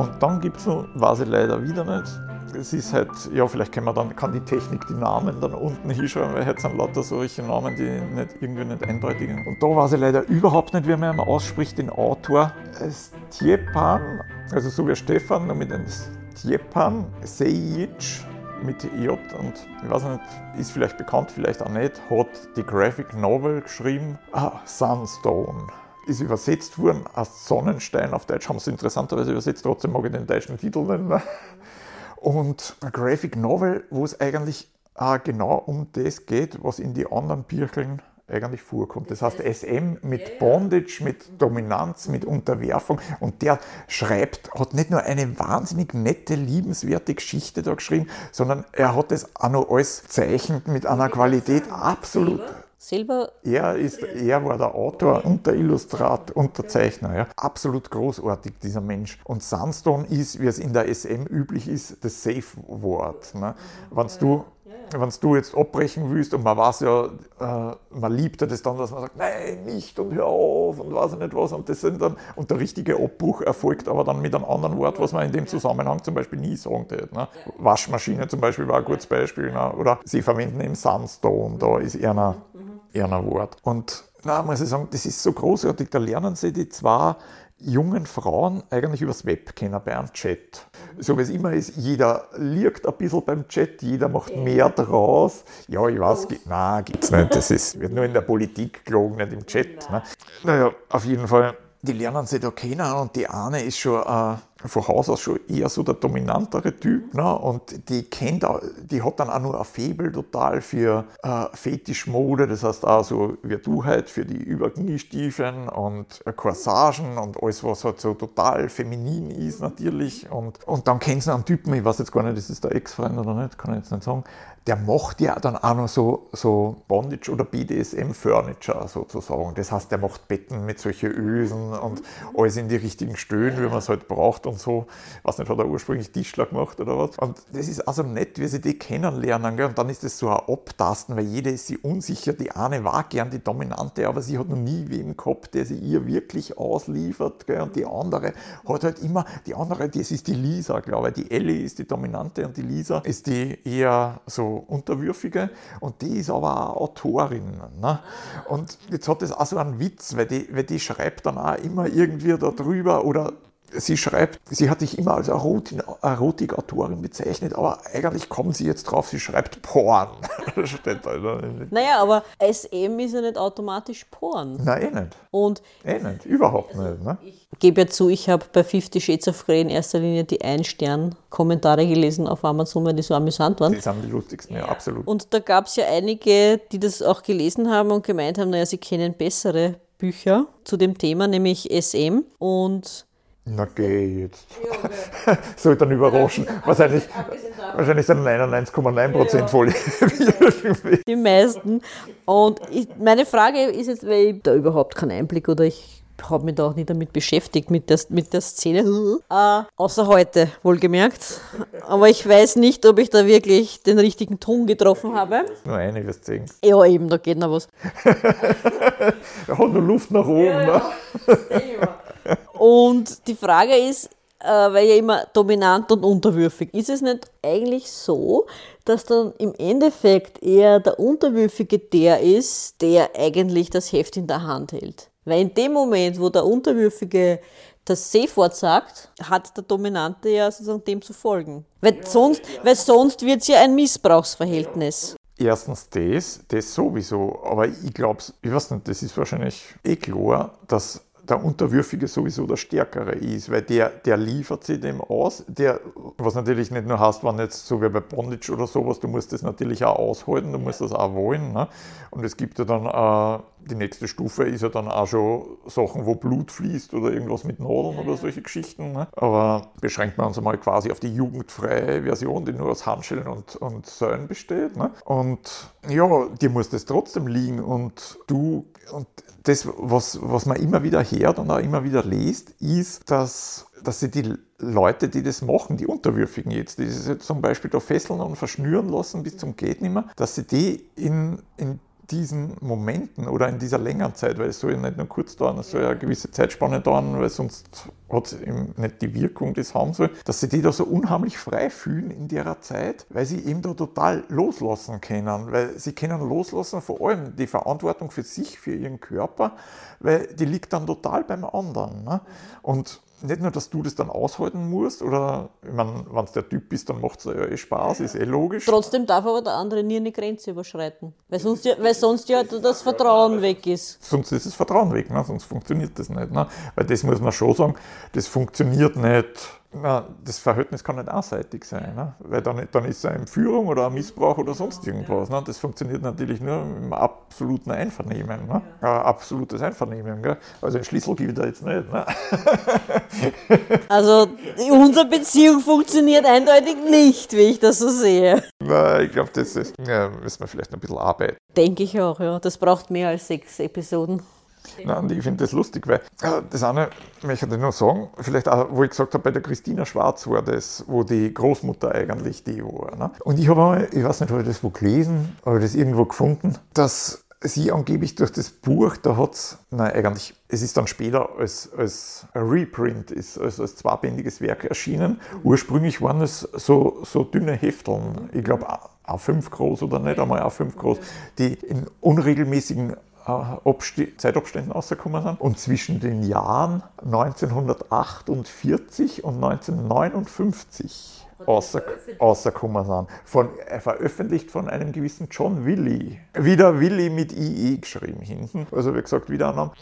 Und dann gibt es noch, weiß ich leider wieder nicht, es ist halt, ja, vielleicht kann man dann, kann die Technik die Namen dann unten hinschreiben, weil heute sind lauter solche Namen, die nicht, irgendwie nicht eindeutig sind. Und da weiß ich leider überhaupt nicht, wie man ausspricht, den Autor. Stjepan, also so wie Stefan, nur mit einem Stjepan Sejic mit J. Und ich weiß nicht, ist vielleicht bekannt, vielleicht auch nicht, hat die Graphic Novel geschrieben, ah, Sunstone ist übersetzt worden als Sonnenstein auf Deutsch, haben sie interessanterweise übersetzt, trotzdem mag ich den deutschen Titel nennen. Und ein Graphic Novel, wo es eigentlich auch genau um das geht, was in die anderen Birkeln eigentlich vorkommt. Das heißt SM mit Bondage, mit Dominanz, mit Unterwerfung. Und der schreibt, hat nicht nur eine wahnsinnig nette, liebenswerte Geschichte da geschrieben, sondern er hat das auch noch alles zeichnet mit einer Qualität absolut selber? Er, ist, er war der Autor und der Illustrat und der Zeichner. Ja. Absolut großartig, dieser Mensch. Und Sunstone ist, wie es in der SM üblich ist, das Safe-Wort. Ne? Wenn du wenn du jetzt abbrechen willst und man weiß ja, äh, man liebt ja das dann, dass man sagt, nein, nicht und hör auf und weiß nicht was und das sind dann, und der richtige Abbruch erfolgt aber dann mit einem anderen Wort, was man in dem Zusammenhang zum Beispiel nie sagen hätte. Ne? Waschmaschine zum Beispiel war ein gutes Beispiel, ne? oder sie verwenden eben Sunstone, da ist eher ein Wort. Und na, muss ich sagen, das ist so großartig, da lernen sie die zwei jungen Frauen eigentlich übers Web kennen bei einem Chat. So wie es immer ist, jeder liegt ein bisschen beim Chat, jeder macht mehr draus. Ja, ich weiß, gibt, nein, gibt es nicht. Das ist, wird nur in der Politik gelogen, nicht im Chat. Ne? Naja, auf jeden Fall die lernen sich da kennen und die eine ist schon äh, von Haus aus schon eher so der dominantere Typ ne? und die kennt, die hat dann auch nur ein Faible total für äh, Fetischmode, das heißt auch so wie du halt für die Überkniestiefeln und äh, Corsagen und alles, was halt so total feminin ist natürlich und, und dann kennt sie einen Typen, ich weiß jetzt gar nicht, ist das der Ex-Freund oder nicht, kann ich jetzt nicht sagen, der macht ja dann auch noch so, so Bondage oder BDSM-Furniture sozusagen. Das heißt, der macht Betten mit solchen Ösen und alles in die richtigen Stöhnen, wie man es halt braucht und so. Ich weiß nicht, hat er ursprünglich Tischler gemacht oder was. Und das ist also nett, wie sie die kennenlernen. Gell? Und dann ist das so ein Abtasten, weil jede ist sich unsicher. Die eine war gern die Dominante, aber sie hat noch nie wem gehabt, der sie ihr wirklich ausliefert. Gell? Und die andere hat halt immer, die andere, das ist die Lisa, glaube ich. Die Ellie ist die Dominante und die Lisa ist die eher so Unterwürfige und die ist aber auch Autorin. Ne? Und jetzt hat das auch so einen Witz, weil die, weil die schreibt dann auch immer irgendwie darüber oder sie schreibt, sie hat sich immer als Erotikautorin bezeichnet, aber eigentlich kommen sie jetzt drauf, sie schreibt Porn. Steht da? Naja, aber SM ist ja nicht automatisch Porn. Nein, eh nicht. Und eh nicht, überhaupt also nicht. Ne? Ich gebe ja zu, ich habe bei Fifty Shades of Grey in erster Linie die Ein-Stern-Kommentare gelesen auf Amazon, weil die so amüsant waren. Die sind die lustigsten, ja, absolut. Und da gab es ja einige, die das auch gelesen haben und gemeint haben, naja, sie kennen bessere Bücher zu dem Thema, nämlich SM. Und na geh jetzt. Ja, Soll dann überraschen. Wahrscheinlich, wahrscheinlich sind 99,9% ja. voll. Die meisten. Und ich, meine Frage ist jetzt, weil ich da überhaupt keinen Einblick oder ich habe mich da auch nicht damit beschäftigt, mit der, mit der Szene. Äh, außer heute, wohlgemerkt. Aber ich weiß nicht, ob ich da wirklich den richtigen Ton getroffen habe. Nur einiges sehen. Ja, eben, da geht noch was. er hat nur Luft nach oben. Ja, ne? Und die Frage ist, äh, weil ja immer dominant und unterwürfig, ist es nicht eigentlich so, dass dann im Endeffekt eher der Unterwürfige der ist, der eigentlich das Heft in der Hand hält? Weil in dem Moment, wo der Unterwürfige das Seefort sagt, hat der Dominante ja sozusagen dem zu folgen. Weil sonst. Weil sonst wird es ja ein Missbrauchsverhältnis. Erstens das, das sowieso, aber ich glaube, ich weiß nicht, das ist wahrscheinlich eh klar, dass der Unterwürfige sowieso der Stärkere ist, weil der, der liefert sich dem aus, der, was natürlich nicht nur heißt, wenn jetzt so wie bei Bondage oder sowas, du musst das natürlich auch aushalten, du musst das auch wollen. Ne? Und es gibt ja dann, äh, die nächste Stufe ist ja dann auch schon Sachen, wo Blut fließt oder irgendwas mit Nadeln oder solche Geschichten. Ne? Aber beschränkt man uns einmal quasi auf die jugendfreie Version, die nur aus Handschellen und, und Säulen besteht. Ne? Und ja, dir muss das trotzdem liegen und du, und das, was, was man immer wieder hört und auch immer wieder liest, ist, dass, dass sie die Leute, die das machen, die Unterwürfigen jetzt, die jetzt zum Beispiel da fesseln und verschnüren lassen bis zum Geht nimmer, dass sie die in, in diesen Momenten oder in dieser längeren Zeit, weil es soll ja nicht nur kurz dauern, es soll ja eine gewisse Zeitspanne dauern, weil sonst hat es eben nicht die Wirkung, die es haben soll, dass sie die da so unheimlich frei fühlen in der Zeit, weil sie eben da total loslassen können, weil sie können loslassen, vor allem die Verantwortung für sich, für ihren Körper, weil die liegt dann total beim anderen. Ne? Und nicht nur, dass du das dann aushalten musst, oder, ich meine, wenn es der Typ ist, dann macht es ja eh Spaß, ist eh logisch. Trotzdem darf aber der andere nie eine Grenze überschreiten, weil sonst ja, weil sonst ja das Vertrauen weg ist. Sonst ist das Vertrauen weg, ne? sonst funktioniert das nicht. Ne? Weil das muss man schon sagen, das funktioniert nicht na, das Verhältnis kann nicht einseitig sein, ne? weil dann, dann ist es eine Entführung oder ein Missbrauch oder sonst irgendwas. Ne? Das funktioniert natürlich nur im absoluten Einvernehmen. Ne? Äh, absolutes Einvernehmen. Gell? Also ein Schlüssel gibt da jetzt nicht. Ne? also unsere Beziehung funktioniert eindeutig nicht, wie ich das so sehe. Na, ich glaube, das ist, ja, müssen wir vielleicht ein bisschen arbeiten. Denke ich auch, ja. Das braucht mehr als sechs Episoden. Nein, ich finde das lustig, weil äh, das eine möchte ich nur sagen, vielleicht auch, wo ich gesagt habe, bei der Christina Schwarz war das, wo die Großmutter eigentlich die war. Ne? Und ich habe einmal, ich weiß nicht, habe ich das wo gelesen, habe das irgendwo gefunden, dass sie angeblich durch das Buch, da hat es, nein, eigentlich, es ist dann später als, als Reprint, ist, also als zweibändiges Werk erschienen. Ursprünglich waren es so, so dünne Hefteln, ich glaube A5 groß oder nicht einmal A5 groß, die in unregelmäßigen Zeitabständen rausgekommen sind. Und zwischen den Jahren 1948 und 1959 rausgekommen sind. Von, äh, veröffentlicht von einem gewissen John Willy. Wieder Willy mit IE geschrieben hinten. Also wie gesagt, wieder einer.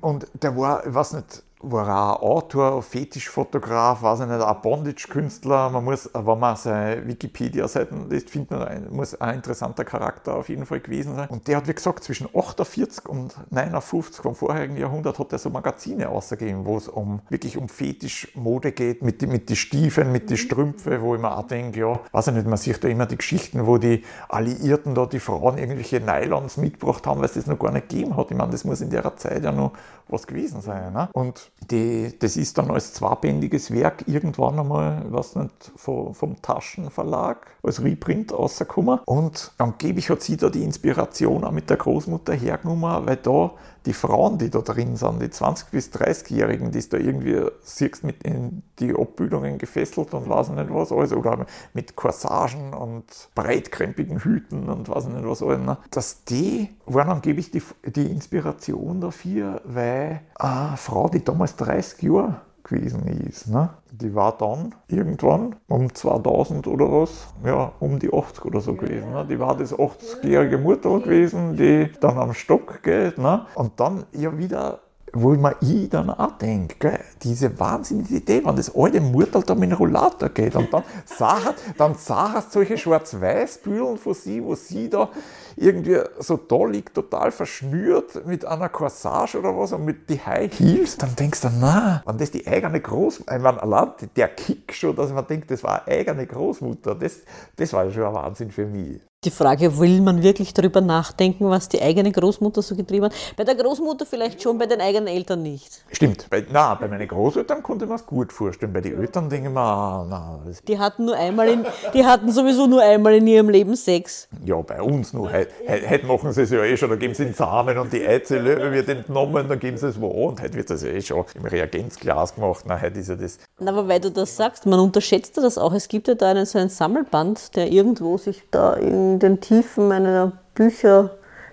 Und der war, ich weiß nicht, war ein Autor, Fetischfotograf, weiß ich nicht, ein Bondage-Künstler. Man muss, wenn man seine Wikipedia-Seiten liest, findet man, muss ein interessanter Charakter auf jeden Fall gewesen sein. Und der hat, wie gesagt, zwischen 48 und 59 vom vorherigen Jahrhundert hat er so Magazine ausgegeben, wo es um, wirklich um Fetischmode geht, mit, mit den Stiefeln, mit den Strümpfen, wo ich mir auch denke, ja, weiß ich nicht, man sieht da immer die Geschichten, wo die Alliierten da die Frauen irgendwelche Nylons mitgebracht haben, weil es das noch gar nicht gegeben hat. Ich meine, das muss in der Zeit ja noch was gewesen sein. Ne? Und die, das ist dann als zweibändiges Werk irgendwann einmal, ich nicht, vom, vom Taschenverlag als Reprint rausgekommen. Und angeblich hat sie da die Inspiration auch mit der Großmutter hergenommen, weil da die Frauen, die da drin sind, die 20- bis 30-Jährigen, die da irgendwie siehst mit in die Abbildungen gefesselt und weiß nicht was alles, oder mit Corsagen und breitkrempigen Hüten und weiß nicht was alles, ne? dass die waren angeblich die, die Inspiration dafür, weil eine Frau, die damals 30 Jahre gewesen ist. Ne? Die war dann irgendwann um 2000 oder was, ja, um die 80 oder so gewesen. Ne? Die war das 80-jährige Mutter gewesen, die dann am Stock geht. Ne? Und dann ja wieder wo ich mir ich dann auch denke, diese wahnsinnige Idee, wenn das alte Murtal da mit dem Rollator geht und dann sah, dann sah solche Schwarz-Weiß-Bühlen von sie, wo sie da irgendwie so da liegt, total verschnürt mit einer Corsage oder was und mit die High Heels, dann denkst du, na, wenn das die eigene Großmutter, ich allein der Kick schon, dass man denkt, das war eine eigene Großmutter, das, das war schon ein Wahnsinn für mich. Die Frage, will man wirklich darüber nachdenken, was die eigene Großmutter so getrieben hat? Bei der Großmutter vielleicht schon, bei den eigenen Eltern nicht. Stimmt. Bei, na, bei meinen Großeltern konnte man es gut vorstellen. Bei den Eltern denke ich mir, ah, na. Die hatten, nur einmal in, die hatten sowieso nur einmal in ihrem Leben Sex. Ja, bei uns nur. Heute, heute machen sie es ja eh schon. Da geben sie den Samen und die Eizelle wird entnommen, dann geben sie es wo. Und heute wird das ja eh schon im Reagenzglas gemacht. Na, heute ist ja das. Na, aber weil du das sagst, man unterschätzt das auch. Es gibt ja da einen, so einen Sammelband, der irgendwo sich da in den Tiefen meiner Bücher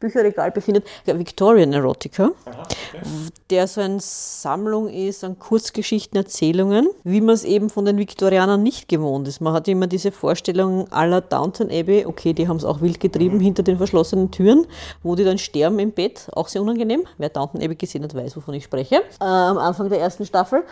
Bücherregal befindet, der Victorian Erotica, okay. der so eine Sammlung ist an Kurzgeschichten, Erzählungen, wie man es eben von den Viktorianern nicht gewohnt ist. Man hat immer diese Vorstellung aller Downton Abbey, okay, die haben es auch wild getrieben mhm. hinter den verschlossenen Türen, wo die dann sterben im Bett, auch sehr unangenehm. Wer Downton Abbey gesehen hat, weiß, wovon ich spreche, äh, am Anfang der ersten Staffel.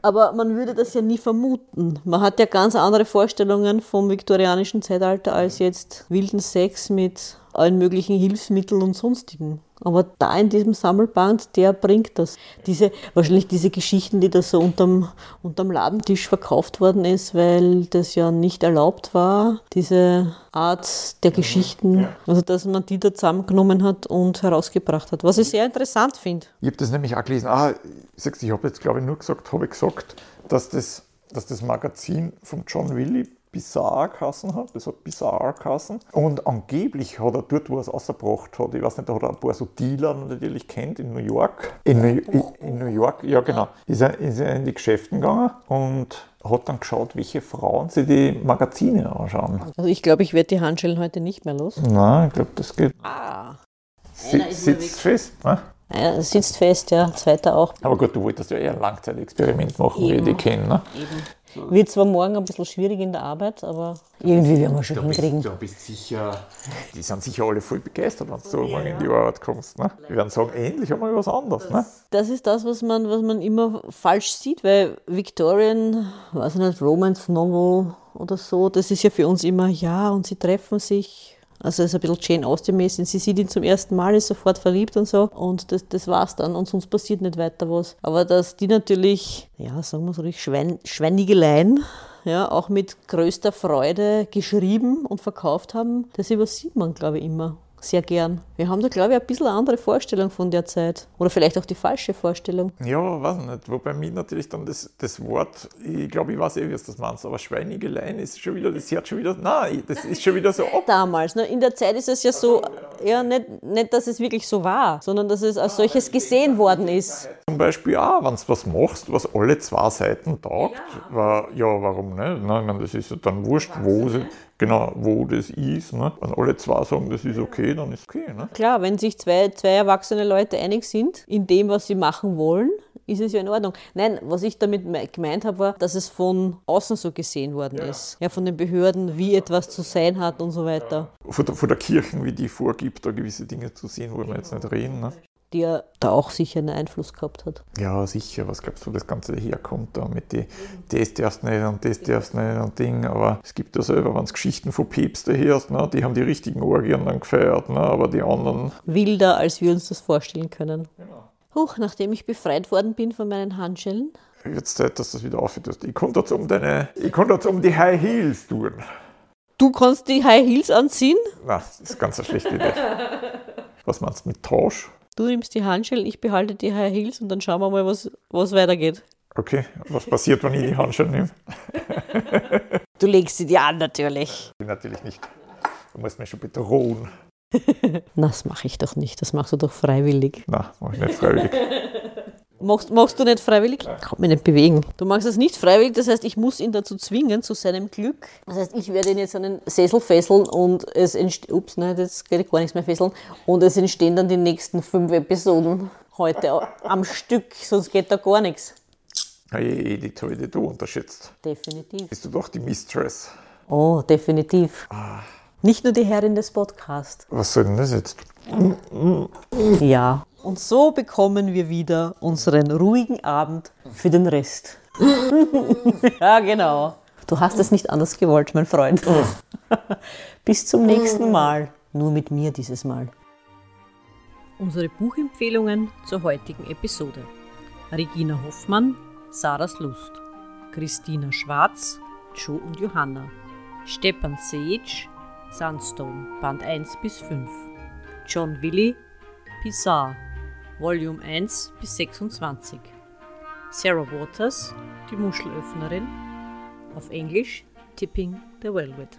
Aber man würde das ja nie vermuten. Man hat ja ganz andere Vorstellungen vom viktorianischen Zeitalter als jetzt wilden Sex mit allen möglichen Hilfsmitteln und sonstigen. Aber da in diesem Sammelband, der bringt das. Diese, wahrscheinlich diese Geschichten, die da so unterm, unterm Ladentisch verkauft worden ist, weil das ja nicht erlaubt war, diese Art der Geschichten, ja. also dass man die da zusammengenommen hat und herausgebracht hat, was ich sehr interessant finde. Ich habe das nämlich auch gelesen. Ah, ich habe jetzt glaube ich nur gesagt, habe ich gesagt, dass das, dass das Magazin von John Willy Bizarre Kassen hat, das hat Bizarre Kassen. Und angeblich hat er dort, wo er es rausgebracht hat, ich weiß nicht, da hat er ein paar so Dealer natürlich kennt in New York. In, New, in New York, ja genau, ist er, ist er in die Geschäfte gegangen und hat dann geschaut, welche Frauen sich die Magazine anschauen. Also ich glaube, ich werde die Handschellen heute nicht mehr los. Nein, ich glaube, das geht. Ah. Si sitzt fest, ne? Es sitzt fest, ja. Zweiter auch. Aber gut, du wolltest ja eher ein Langzeitexperiment machen, wie ich Eben. die kenne. Ne? Wird zwar morgen ein bisschen schwierig in der Arbeit, aber irgendwie werden wir schon hinkriegen. du bist sicher, die sind sicher alle voll begeistert, wenn du so morgen in die Arbeit kommst. Ne? Die werden sagen, endlich haben wir was anderes. Ne? Das ist das, was man, was man immer falsch sieht, weil Victorian, weiß ich nicht, Romance Novel oder so, das ist ja für uns immer, ja, und sie treffen sich. Also es ist ein bisschen Jane Austen-mäßig. Sie sieht ihn zum ersten Mal, ist sofort verliebt und so. Und das, das war's dann. Und sonst passiert nicht weiter was. Aber dass die natürlich, ja, sagen wir so richtig, Schwein, Schweinigeleien, ja, auch mit größter Freude geschrieben und verkauft haben, das übersieht man, glaube ich, immer sehr gern. Wir haben da, glaube ich, ein bisschen eine andere Vorstellung von der Zeit. Oder vielleicht auch die falsche Vorstellung. Ja, weiß nicht. Wobei mir natürlich dann das, das Wort, ich glaube, ich weiß eh, wie es das meinst, aber Schweinigeleien ist schon wieder, das hört schon wieder, nein, das ist schon wieder so ab. Damals, ne? in der Zeit ist es ja so, ja, nicht, nicht, dass es wirklich so war, sondern dass es als solches gesehen worden ist. Zum Beispiel auch, wenn du was machst, was alle zwei Seiten taugt, war, ja, warum nicht? Ne? Ich meine, das ist ja dann wurscht, wo, sie, genau, wo das ist. Ne? Wenn alle zwei sagen, das ist okay, dann ist okay. Ne? Klar, wenn sich zwei, zwei erwachsene Leute einig sind in dem, was sie machen wollen, ist es ja in Ordnung. Nein, was ich damit me- gemeint habe, war, dass es von außen so gesehen worden ist. Ja, von den Behörden, wie etwas zu sein hat und so weiter. Von der, von der Kirche, wie die vorgibt, da gewisse Dinge zu sehen, wollen wir jetzt nicht reden. Ne? Die ja da auch sicher einen Einfluss gehabt hat. Ja, sicher, was glaubst du, wo das Ganze herkommt da mit die, das darfst nicht und das darfst nicht und Ding, aber es gibt ja selber, wenn es Geschichten von Päpste hörst, ne, die haben die richtigen Orgien dann gefeiert, ne, aber die anderen, Wilder, als wir uns das vorstellen können. Huch, nachdem ich befreit worden bin von meinen Handschellen, jetzt Zeit, dass du das wieder aufhörst. Ich konnte jetzt um deine, ich konnte jetzt um die High Heels tun. Du kannst die High Heels anziehen, Na, das ist ganz eine schlechte Idee. Was meinst du mit Tausch? Du nimmst die Handschellen, ich behalte die High Heels und dann schauen wir mal, was, was weitergeht. Okay, was passiert, wenn ich die Handschuhe nehme? Du legst sie dir an, natürlich. Natürlich nicht. Du musst mich schon bedrohen. Na, Das mache ich doch nicht, das machst du doch freiwillig. Na, mach ich nicht freiwillig. Machst, machst du nicht freiwillig? Kann mich nicht bewegen. Du machst es nicht freiwillig, das heißt, ich muss ihn dazu zwingen, zu seinem Glück. Das heißt, ich werde ihn jetzt an den Sessel fesseln und es entsteht, ups, nein, jetzt geht gar nichts mehr fesseln. Und es entstehen dann die nächsten fünf Episoden heute am Stück, sonst geht da gar nichts. Hey, Edith, habe ich dich da unterschätzt. Definitiv. Bist du doch die Mistress. Oh, definitiv. Nicht nur die Herrin des Podcasts. Was soll denn das jetzt? Ja. Und so bekommen wir wieder unseren ruhigen Abend für den Rest. ja, genau. Du hast es nicht anders gewollt, mein Freund. Bis zum nächsten Mal. Nur mit mir dieses Mal. Unsere Buchempfehlungen zur heutigen Episode. Regina Hoffmann, Sarahs Lust. Christina Schwarz, Joe und Johanna. Stepan Sage, Sandstone, Band 1 bis 5. John Willy, Pizarre, Volume 1 bis 26. Sarah Waters, die Muschelöffnerin, auf Englisch Tipping the Velvet.